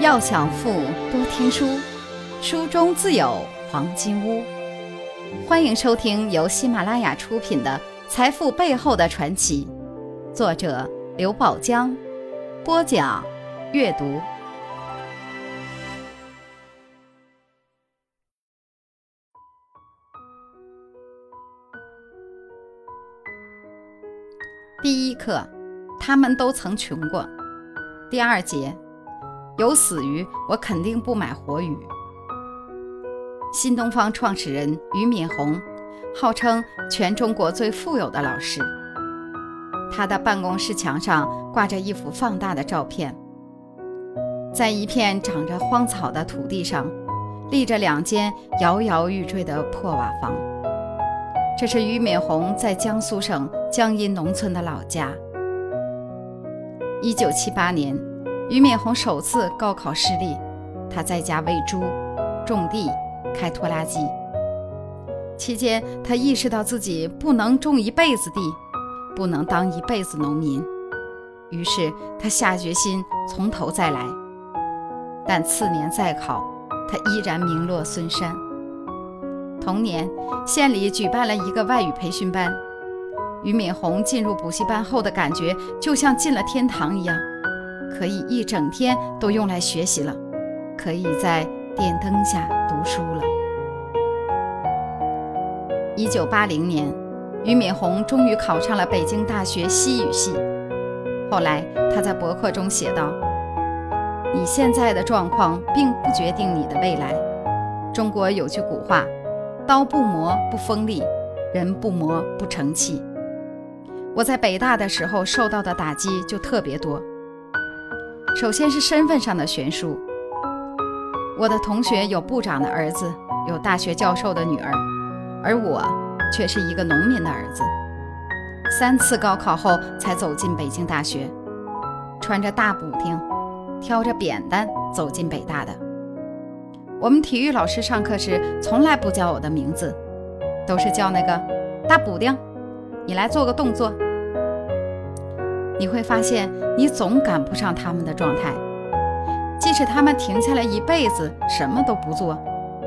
要想富，多听书，书中自有黄金屋。欢迎收听由喜马拉雅出品的《财富背后的传奇》，作者刘宝江，播讲阅读。第一课，他们都曾穷过。第二节。有死鱼，我肯定不买活鱼。新东方创始人俞敏洪号称全中国最富有的老师。他的办公室墙上挂着一幅放大的照片，在一片长着荒草的土地上，立着两间摇摇欲坠的破瓦房。这是俞敏洪在江苏省江阴农村的老家。一九七八年。俞敏洪首次高考失利，他在家喂猪、种地、开拖拉机。期间，他意识到自己不能种一辈子地，不能当一辈子农民，于是他下决心从头再来。但次年再考，他依然名落孙山。同年，县里举办了一个外语培训班，俞敏洪进入补习班后的感觉，就像进了天堂一样。可以一整天都用来学习了，可以在电灯下读书了。一九八零年，俞敏洪终于考上了北京大学西语系。后来他在博客中写道：“你现在的状况并不决定你的未来。中国有句古话：刀不磨不锋利，人不磨不成器。我在北大的时候受到的打击就特别多。”首先是身份上的悬殊。我的同学有部长的儿子，有大学教授的女儿，而我却是一个农民的儿子。三次高考后才走进北京大学，穿着大补丁，挑着扁担走进北大的。我们体育老师上课时从来不叫我的名字，都是叫那个大补丁，你来做个动作。你会发现，你总赶不上他们的状态。即使他们停下来一辈子什么都不做，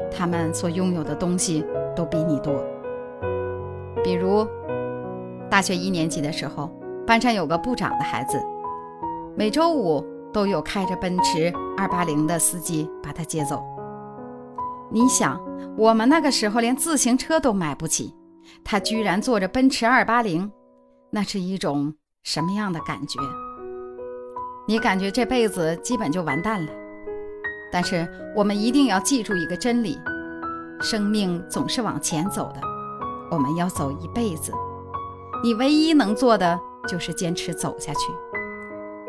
他们所拥有的东西都比你多。比如，大学一年级的时候，班上有个部长的孩子，每周五都有开着奔驰二八零的司机把他接走。你想，我们那个时候连自行车都买不起，他居然坐着奔驰二八零，那是一种。什么样的感觉？你感觉这辈子基本就完蛋了。但是我们一定要记住一个真理：生命总是往前走的，我们要走一辈子。你唯一能做的就是坚持走下去。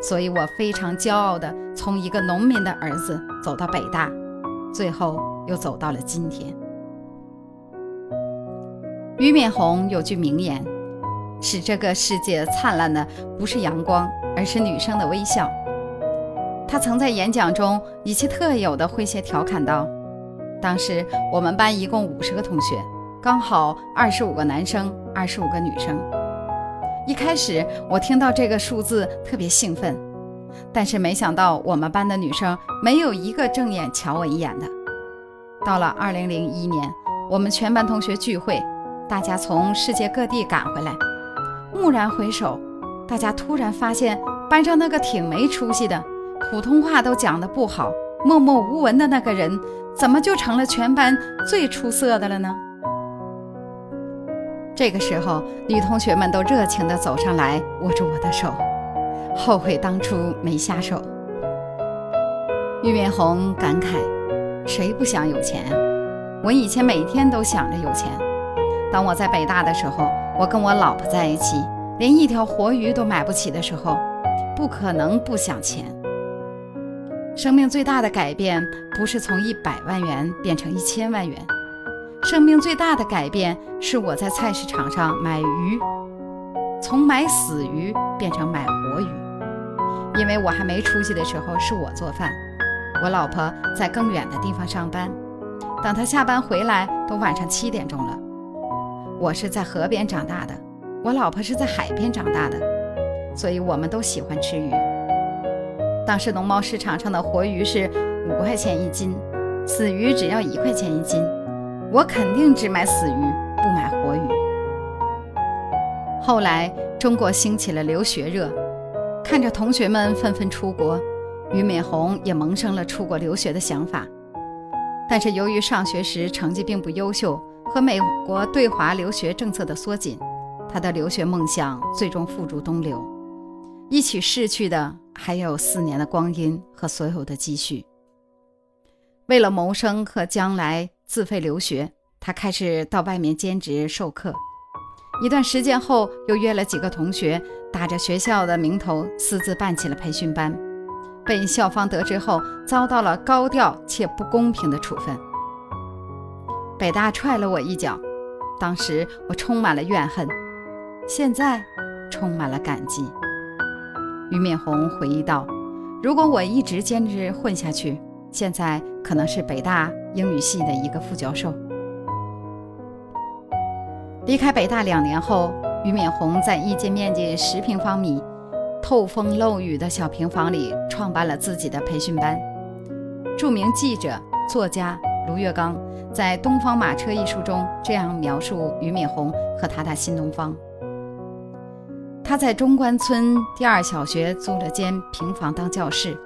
所以我非常骄傲地从一个农民的儿子走到北大，最后又走到了今天。俞敏洪有句名言。使这个世界灿烂的不是阳光，而是女生的微笑。他曾在演讲中以其特有的诙谐调侃道：“当时我们班一共五十个同学，刚好二十五个男生，二十五个女生。一开始我听到这个数字特别兴奋，但是没想到我们班的女生没有一个正眼瞧我一眼的。到了二零零一年，我们全班同学聚会，大家从世界各地赶回来。”蓦然回首，大家突然发现班上那个挺没出息的、普通话都讲得不好、默默无闻的那个人，怎么就成了全班最出色的了呢？这个时候，女同学们都热情地走上来，握住我的手，后悔当初没下手。俞敏洪感慨：“谁不想有钱啊？我以前每天都想着有钱。当我在北大的时候。”我跟我老婆在一起，连一条活鱼都买不起的时候，不可能不想钱。生命最大的改变不是从一百万元变成一千万元，生命最大的改变是我在菜市场上买鱼，从买死鱼变成买活鱼。因为我还没出息的时候是我做饭，我老婆在更远的地方上班，等她下班回来都晚上七点钟了。我是在河边长大的，我老婆是在海边长大的，所以我们都喜欢吃鱼。当时农贸市场上的活鱼是五块钱一斤，死鱼只要一块钱一斤。我肯定只买死鱼，不买活鱼。后来中国兴起了留学热，看着同学们纷纷出国，俞敏洪也萌生了出国留学的想法。但是由于上学时成绩并不优秀，和美国对华留学政策的缩紧，他的留学梦想最终付诸东流。一起逝去的还有四年的光阴和所有的积蓄。为了谋生和将来自费留学，他开始到外面兼职授课。一段时间后，又约了几个同学，打着学校的名头私自办起了培训班。被校方得知后，遭到了高调且不公平的处分。北大踹了我一脚，当时我充满了怨恨，现在充满了感激。俞敏洪回忆道：“如果我一直坚持混下去，现在可能是北大英语系的一个副教授。”离开北大两年后，俞敏洪在一间面积十平方米、透风漏雨的小平房里创办了自己的培训班。著名记者、作家卢月刚在《东方马车》一书中这样描述俞敏洪和他的新东方。他在中关村第二小学租了间平房当教室，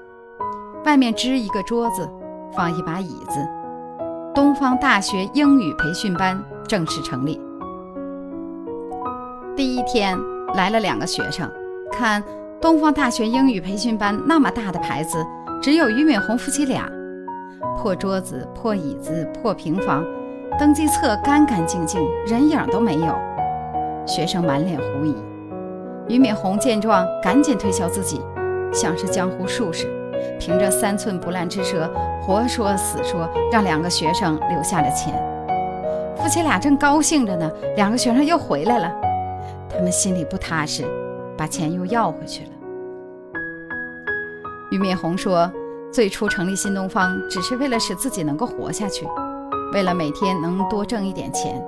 外面支一个桌子，放一把椅子。东方大学英语培训班正式成立。第一天来了两个学生，看东方大学英语培训班那么大的牌子，只有俞敏洪夫妻俩。破桌子、破椅子、破平房，登记册干干净净，人影都没有。学生满脸狐疑。俞敏洪见状，赶紧推销自己，像是江湖术士，凭着三寸不烂之舌，活说死说，让两个学生留下了钱。夫妻俩正高兴着呢，两个学生又回来了，他们心里不踏实，把钱又要回去了。俞敏洪说：“最初成立新东方，只是为了使自己能够活下去，为了每天能多挣一点钱。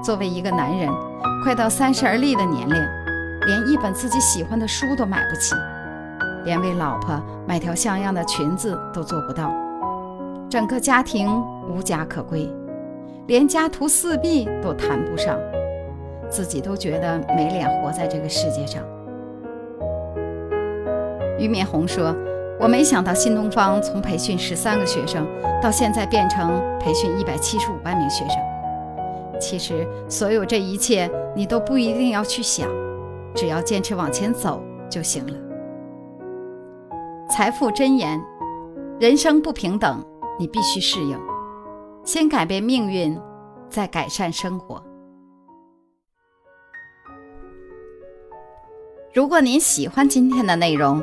作为一个男人，快到三十而立的年龄。”连一本自己喜欢的书都买不起，连为老婆买条像样的裙子都做不到，整个家庭无家可归，连家徒四壁都谈不上，自己都觉得没脸活在这个世界上。俞敏洪说：“我没想到新东方从培训十三个学生，到现在变成培训一百七十五万名学生。其实，所有这一切，你都不一定要去想。”只要坚持往前走就行了。财富箴言：人生不平等，你必须适应。先改变命运，再改善生活。如果您喜欢今天的内容，